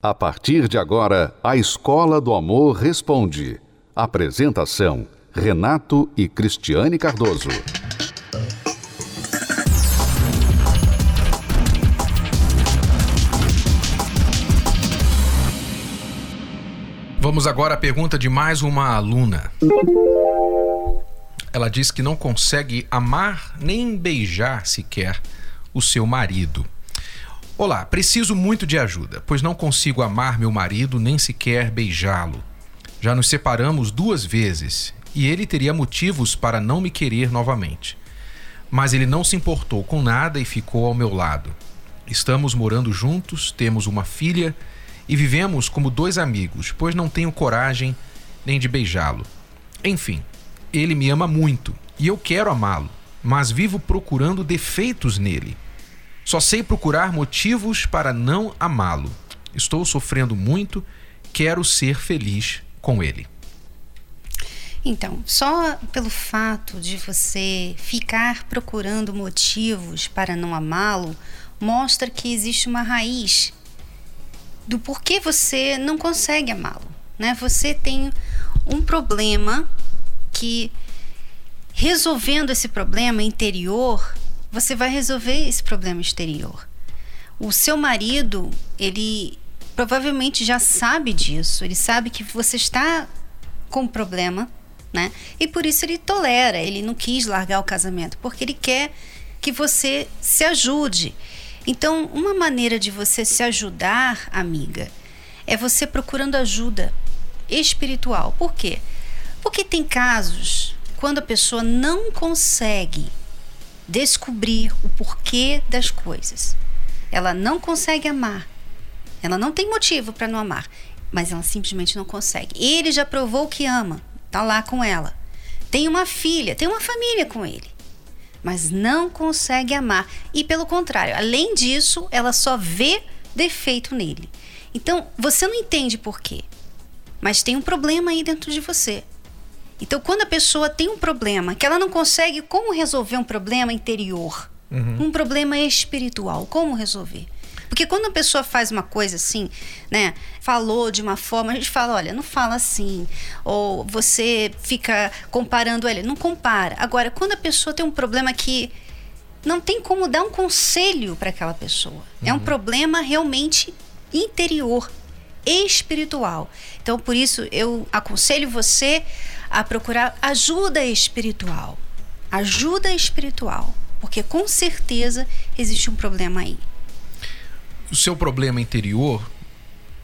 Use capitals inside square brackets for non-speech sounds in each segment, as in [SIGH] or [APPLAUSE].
A partir de agora, a Escola do Amor Responde. Apresentação: Renato e Cristiane Cardoso. Vamos agora à pergunta de mais uma aluna. Ela diz que não consegue amar nem beijar sequer o seu marido. Olá, preciso muito de ajuda, pois não consigo amar meu marido nem sequer beijá-lo. Já nos separamos duas vezes e ele teria motivos para não me querer novamente. Mas ele não se importou com nada e ficou ao meu lado. Estamos morando juntos, temos uma filha e vivemos como dois amigos, pois não tenho coragem nem de beijá-lo. Enfim, ele me ama muito e eu quero amá-lo, mas vivo procurando defeitos nele. Só sei procurar motivos para não amá-lo. Estou sofrendo muito, quero ser feliz com ele. Então, só pelo fato de você ficar procurando motivos para não amá-lo, mostra que existe uma raiz do porquê você não consegue amá-lo, né? Você tem um problema que resolvendo esse problema interior, você vai resolver esse problema exterior. O seu marido, ele provavelmente já sabe disso, ele sabe que você está com problema, né? E por isso ele tolera, ele não quis largar o casamento, porque ele quer que você se ajude. Então, uma maneira de você se ajudar, amiga, é você procurando ajuda espiritual. Por quê? Porque tem casos quando a pessoa não consegue descobrir o porquê das coisas. Ela não consegue amar. Ela não tem motivo para não amar, mas ela simplesmente não consegue. Ele já provou que ama, tá lá com ela. Tem uma filha, tem uma família com ele, mas não consegue amar. E pelo contrário, além disso, ela só vê defeito nele. Então, você não entende por quê, mas tem um problema aí dentro de você. Então, quando a pessoa tem um problema, que ela não consegue como resolver um problema interior, uhum. um problema espiritual, como resolver? Porque quando a pessoa faz uma coisa assim, né, falou de uma forma, a gente fala, olha, não fala assim, ou você fica comparando ele, não compara. Agora, quando a pessoa tem um problema que não tem como dar um conselho para aquela pessoa, uhum. é um uhum. problema realmente interior, espiritual. Então, por isso eu aconselho você a procurar ajuda espiritual. Ajuda espiritual. Porque com certeza existe um problema aí. O seu problema interior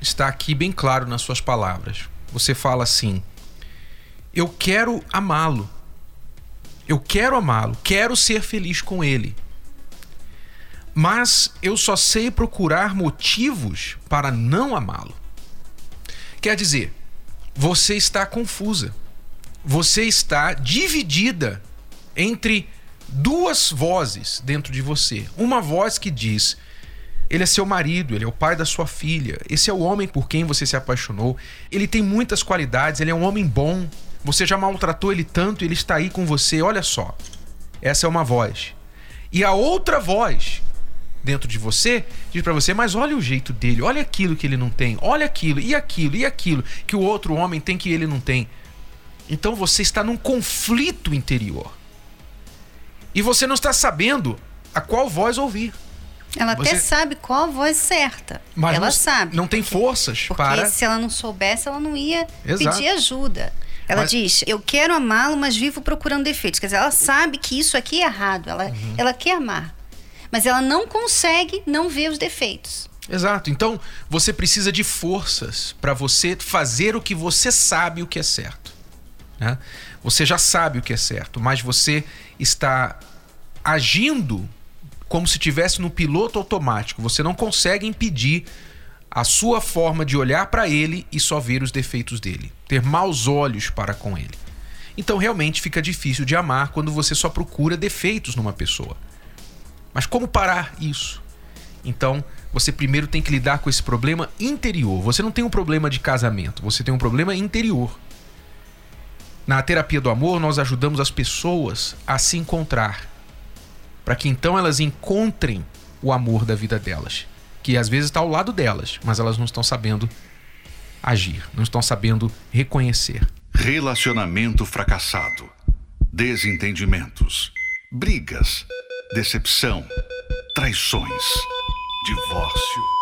está aqui bem claro nas suas palavras. Você fala assim: Eu quero amá-lo. Eu quero amá-lo. Quero ser feliz com ele. Mas eu só sei procurar motivos para não amá-lo. Quer dizer, você está confusa você está dividida entre duas vozes dentro de você. Uma voz que diz: ele é seu marido, ele é o pai da sua filha, esse é o homem por quem você se apaixonou, ele tem muitas qualidades, ele é um homem bom, você já maltratou ele tanto, ele está aí com você, olha só. Essa é uma voz. E a outra voz dentro de você diz para você: mas olha o jeito dele, olha aquilo que ele não tem, olha aquilo, e aquilo, e aquilo que o outro homem tem que ele não tem. Então você está num conflito interior. E você não está sabendo a qual voz ouvir. Ela você... até sabe qual a voz certa. Mas ela não, sabe. Não tem forças porque para. se ela não soubesse, ela não ia Exato. pedir ajuda. Ela mas... diz: Eu quero amá-lo, mas vivo procurando defeitos. Quer dizer, ela sabe que isso aqui é errado. Ela, uhum. ela quer amar. Mas ela não consegue não ver os defeitos. Exato. Então, você precisa de forças para você fazer o que você sabe o que é certo. Né? Você já sabe o que é certo, mas você está agindo como se tivesse no piloto automático. Você não consegue impedir a sua forma de olhar para ele e só ver os defeitos dele, ter maus olhos para com ele. Então realmente fica difícil de amar quando você só procura defeitos numa pessoa. Mas como parar isso? Então, você primeiro tem que lidar com esse problema interior. Você não tem um problema de casamento, você tem um problema interior. Na terapia do amor, nós ajudamos as pessoas a se encontrar, para que então elas encontrem o amor da vida delas. que às vezes está ao lado delas, mas elas não estão sabendo agir, não estão sabendo reconhecer. Relacionamento fracassado, desentendimentos, brigas, decepção, traições, divórcio.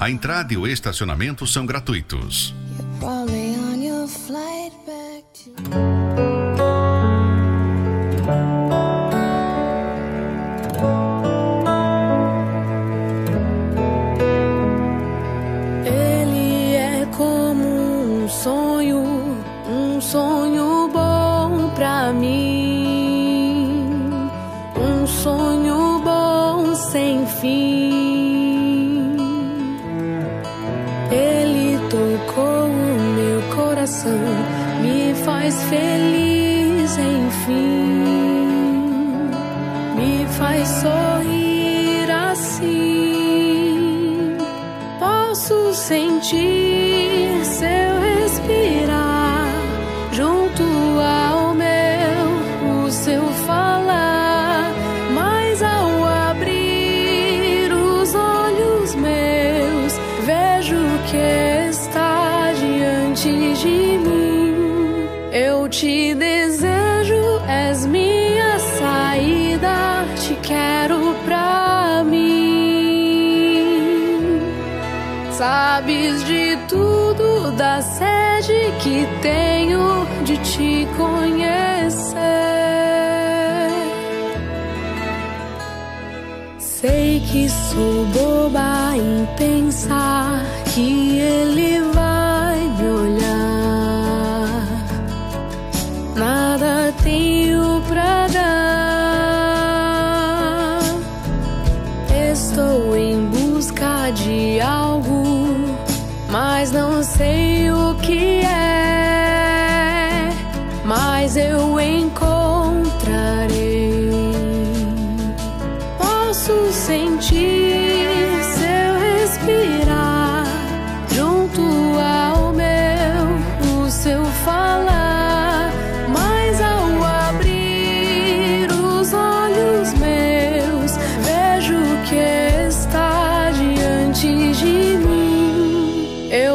A entrada e o estacionamento são gratuitos. Ele é como um sonho, um sonho bom pra mim, um sonho bom sem fim. Coração me faz feliz, enfim, me faz sorrir assim. Posso sentir seu respirar junto ao meu, o seu falar, mas ao abrir os olhos meus, vejo que de mim. Eu te desejo, és minha saída, te quero pra mim. Sabes de tudo, da sede que tenho de te conhecer. Sei que sou boba em pensar que ele tenho pra dar. Estou em busca de algo, mas não sei o que é.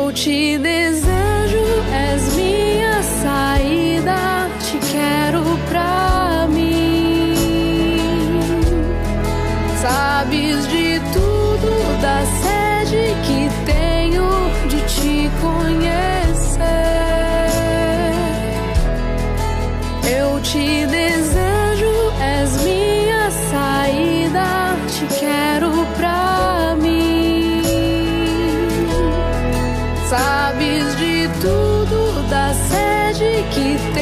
Eu te desejo,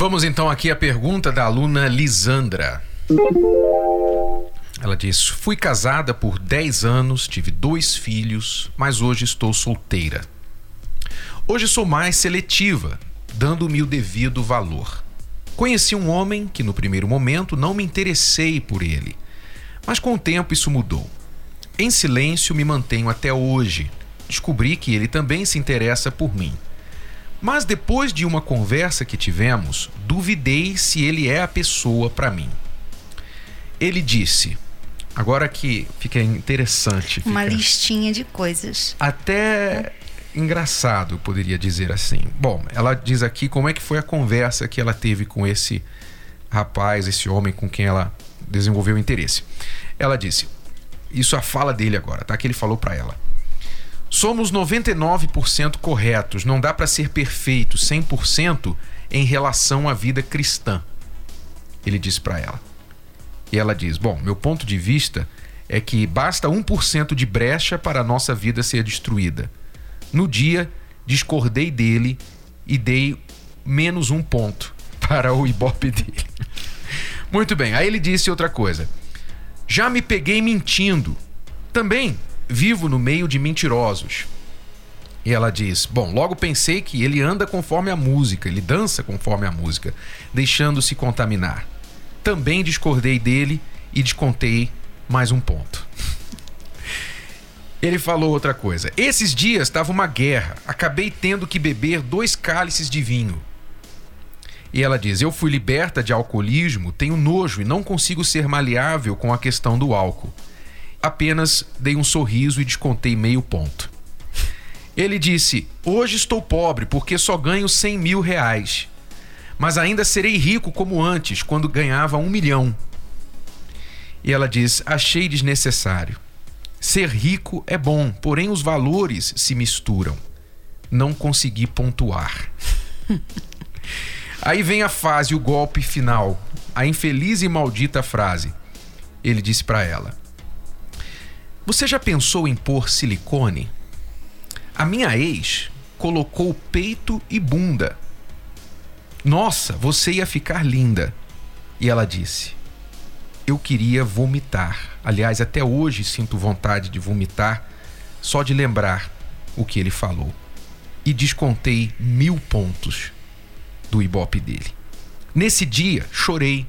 Vamos então aqui à pergunta da aluna Lisandra. Ela diz: Fui casada por 10 anos, tive dois filhos, mas hoje estou solteira. Hoje sou mais seletiva, dando-me o devido valor. Conheci um homem que no primeiro momento não me interessei por ele, mas com o tempo isso mudou. Em silêncio me mantenho até hoje. Descobri que ele também se interessa por mim. Mas depois de uma conversa que tivemos, duvidei se ele é a pessoa para mim. Ele disse: Agora que fica interessante. Uma fica listinha de coisas. Até engraçado, eu poderia dizer assim. Bom, ela diz aqui como é que foi a conversa que ela teve com esse rapaz, esse homem com quem ela desenvolveu interesse. Ela disse: Isso é a fala dele agora, tá? Que ele falou para ela. Somos 99% corretos, não dá para ser perfeito 100% em relação à vida cristã. Ele disse para ela. E ela diz: Bom, meu ponto de vista é que basta 1% de brecha para a nossa vida ser destruída. No dia, discordei dele e dei menos um ponto [LAUGHS] para o ibope dele. Muito bem, aí ele disse outra coisa. Já me peguei mentindo. Também vivo no meio de mentirosos. E ela diz: Bom, logo pensei que ele anda conforme a música, ele dança conforme a música, deixando-se contaminar. Também discordei dele e descontei mais um ponto. Ele falou outra coisa. Esses dias estava uma guerra. Acabei tendo que beber dois cálices de vinho. E ela diz: Eu fui liberta de alcoolismo, tenho nojo e não consigo ser maleável com a questão do álcool. Apenas dei um sorriso e descontei meio ponto. Ele disse: Hoje estou pobre porque só ganho 100 mil reais. Mas ainda serei rico como antes, quando ganhava um milhão. E ela diz: Achei desnecessário. Ser rico é bom, porém os valores se misturam. Não consegui pontuar. [LAUGHS] Aí vem a fase, o golpe final, a infeliz e maldita frase. Ele disse para ela: Você já pensou em pôr silicone? A minha ex colocou peito e bunda. Nossa, você ia ficar linda. E ela disse: Eu queria vomitar. Aliás, até hoje sinto vontade de vomitar só de lembrar o que ele falou. E descontei mil pontos do ibope dele. Nesse dia, chorei,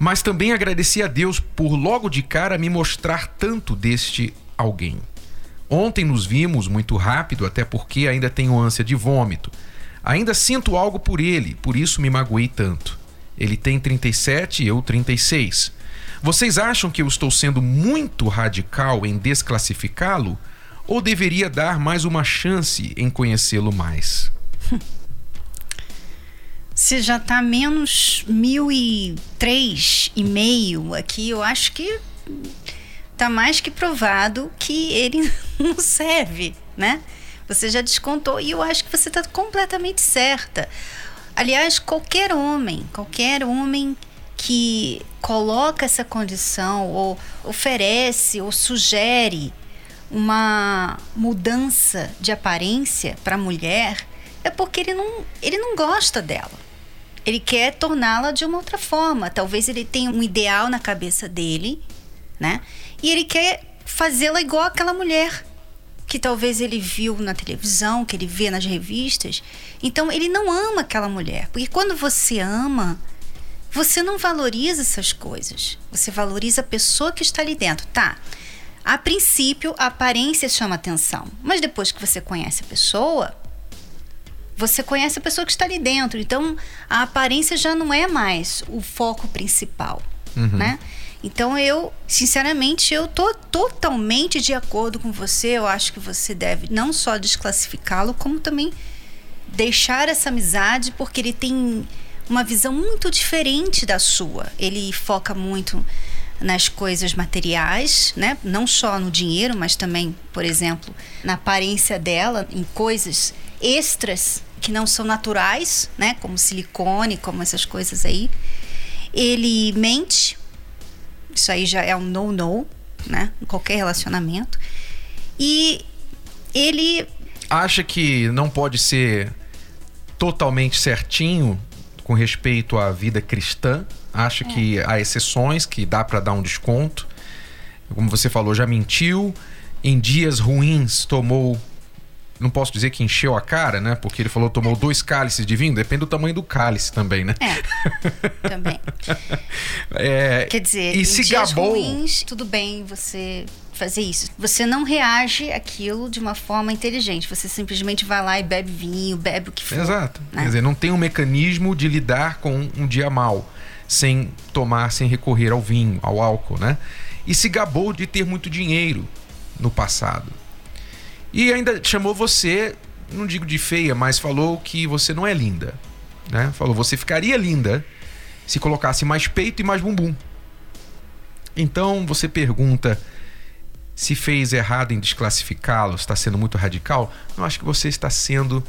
mas também agradeci a Deus por logo de cara me mostrar tanto deste alguém. Ontem nos vimos muito rápido, até porque ainda tenho ânsia de vômito. Ainda sinto algo por ele, por isso me magoei tanto. Ele tem 37 e eu 36. Vocês acham que eu estou sendo muito radical em desclassificá-lo? Ou deveria dar mais uma chance em conhecê-lo mais? [LAUGHS] Se já tá menos mil e três e meio aqui, eu acho que tá mais que provado que ele [LAUGHS] não serve, né? Você já descontou e eu acho que você está completamente certa. Aliás, qualquer homem, qualquer homem que coloca essa condição ou oferece ou sugere uma mudança de aparência para a mulher é porque ele não, ele não gosta dela. Ele quer torná-la de uma outra forma. Talvez ele tenha um ideal na cabeça dele, né? E ele quer fazê-la igual aquela mulher que talvez ele viu na televisão, que ele vê nas revistas. Então ele não ama aquela mulher, porque quando você ama, você não valoriza essas coisas. Você valoriza a pessoa que está ali dentro, tá? A princípio, a aparência chama atenção, mas depois que você conhece a pessoa, você conhece a pessoa que está ali dentro. Então, a aparência já não é mais o foco principal, uhum. né? Então eu, sinceramente, eu tô totalmente de acordo com você. Eu acho que você deve não só desclassificá-lo, como também deixar essa amizade, porque ele tem uma visão muito diferente da sua. Ele foca muito nas coisas materiais, né? Não só no dinheiro, mas também, por exemplo, na aparência dela, em coisas extras que não são naturais, né? Como silicone, como essas coisas aí. Ele mente isso aí já é um no-no, né? Em qualquer relacionamento. E ele. Acha que não pode ser totalmente certinho com respeito à vida cristã? Acha é. que há exceções que dá para dar um desconto? Como você falou, já mentiu. Em dias ruins tomou não posso dizer que encheu a cara, né? Porque ele falou tomou dois cálices de vinho, depende do tamanho do cálice também, né? É, também. [LAUGHS] É, Quer dizer, e se dias gabou... ruins, tudo bem você fazer isso. Você não reage aquilo de uma forma inteligente. Você simplesmente vai lá e bebe vinho, bebe o que for. Exato. Né? Quer dizer, não tem um mecanismo de lidar com um dia mal sem tomar, sem recorrer ao vinho, ao álcool, né? E se gabou de ter muito dinheiro no passado. E ainda chamou você, não digo de feia, mas falou que você não é linda. Né? Falou, você ficaria linda se colocasse mais peito e mais bumbum. Então você pergunta: se fez errado em desclassificá-lo, está sendo muito radical, eu acho que você está sendo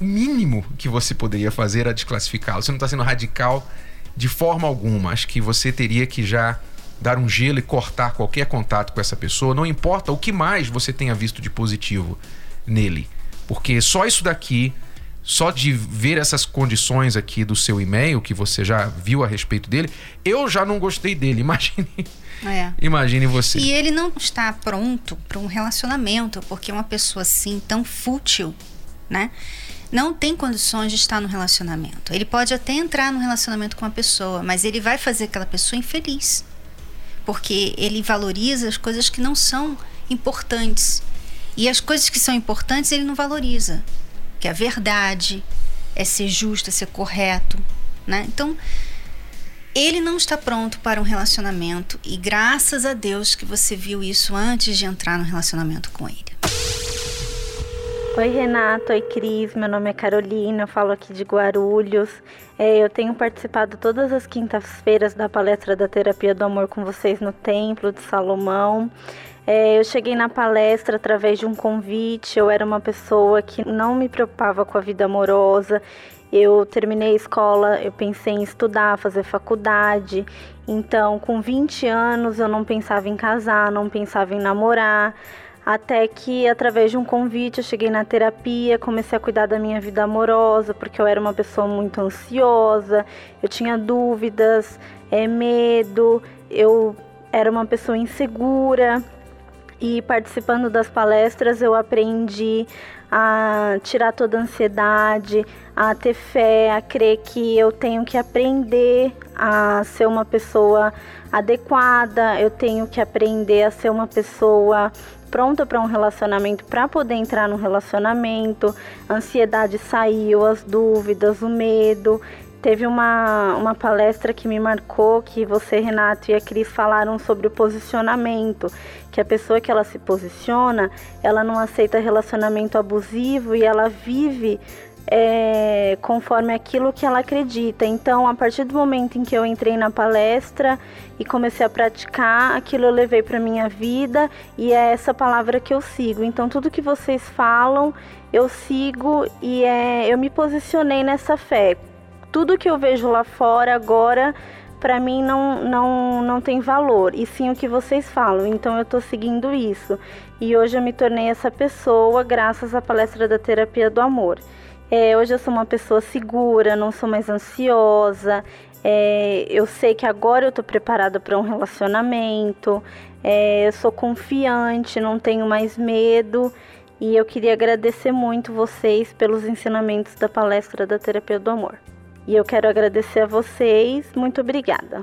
o mínimo que você poderia fazer a desclassificá-lo. Você não está sendo radical de forma alguma. Acho que você teria que já dar um gelo e cortar qualquer contato com essa pessoa, não importa o que mais você tenha visto de positivo nele. Porque só isso daqui, só de ver essas condições aqui do seu e-mail que você já viu a respeito dele, eu já não gostei dele. [LAUGHS] Imagine. É. Imagine você. E ele não está pronto para um relacionamento, porque uma pessoa assim tão fútil, né? não tem condições de estar no relacionamento. Ele pode até entrar no relacionamento com uma pessoa, mas ele vai fazer aquela pessoa infeliz. Porque ele valoriza as coisas que não são importantes. E as coisas que são importantes ele não valoriza. Que é a verdade, é ser justo, é ser correto. Né? Então, ele não está pronto para um relacionamento. E graças a Deus que você viu isso antes de entrar no relacionamento com ele. Oi, Renato. Oi, Cris. Meu nome é Carolina. Eu falo aqui de Guarulhos. É, eu tenho participado todas as quintas-feiras da palestra da Terapia do Amor com vocês no Templo de Salomão. É, eu cheguei na palestra através de um convite. Eu era uma pessoa que não me preocupava com a vida amorosa. Eu terminei a escola, eu pensei em estudar, fazer faculdade. Então, com 20 anos, eu não pensava em casar, não pensava em namorar até que através de um convite eu cheguei na terapia, comecei a cuidar da minha vida amorosa, porque eu era uma pessoa muito ansiosa, eu tinha dúvidas, é, medo, eu era uma pessoa insegura. E participando das palestras eu aprendi a tirar toda a ansiedade, a ter fé, a crer que eu tenho que aprender a ser uma pessoa adequada, eu tenho que aprender a ser uma pessoa pronta para um relacionamento, para poder entrar no relacionamento. A ansiedade saiu, as dúvidas, o medo. Teve uma, uma palestra que me marcou que você, Renato e a Cris falaram sobre o posicionamento, que a pessoa que ela se posiciona, ela não aceita relacionamento abusivo e ela vive é, conforme aquilo que ela acredita. Então, a partir do momento em que eu entrei na palestra e comecei a praticar, aquilo eu levei para minha vida e é essa palavra que eu sigo. Então, tudo que vocês falam, eu sigo e é, eu me posicionei nessa fé. Tudo que eu vejo lá fora agora para mim não, não, não tem valor, e sim o que vocês falam. Então eu estou seguindo isso. E hoje eu me tornei essa pessoa graças à palestra da terapia do amor. É, hoje eu sou uma pessoa segura, não sou mais ansiosa. É, eu sei que agora eu estou preparada para um relacionamento. É, eu sou confiante, não tenho mais medo. E eu queria agradecer muito vocês pelos ensinamentos da palestra da Terapia do Amor. E eu quero agradecer a vocês. Muito obrigada.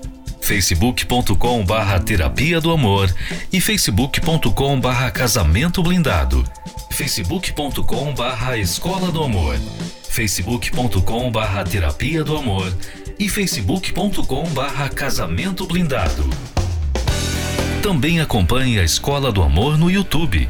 facebook.com barra terapia do amor e facebook.com barra casamento blindado, facebook.com barra escola do amor, facebook.com barra terapia do amor e facebook.com barra casamento blindado. Também acompanhe a Escola do Amor no YouTube.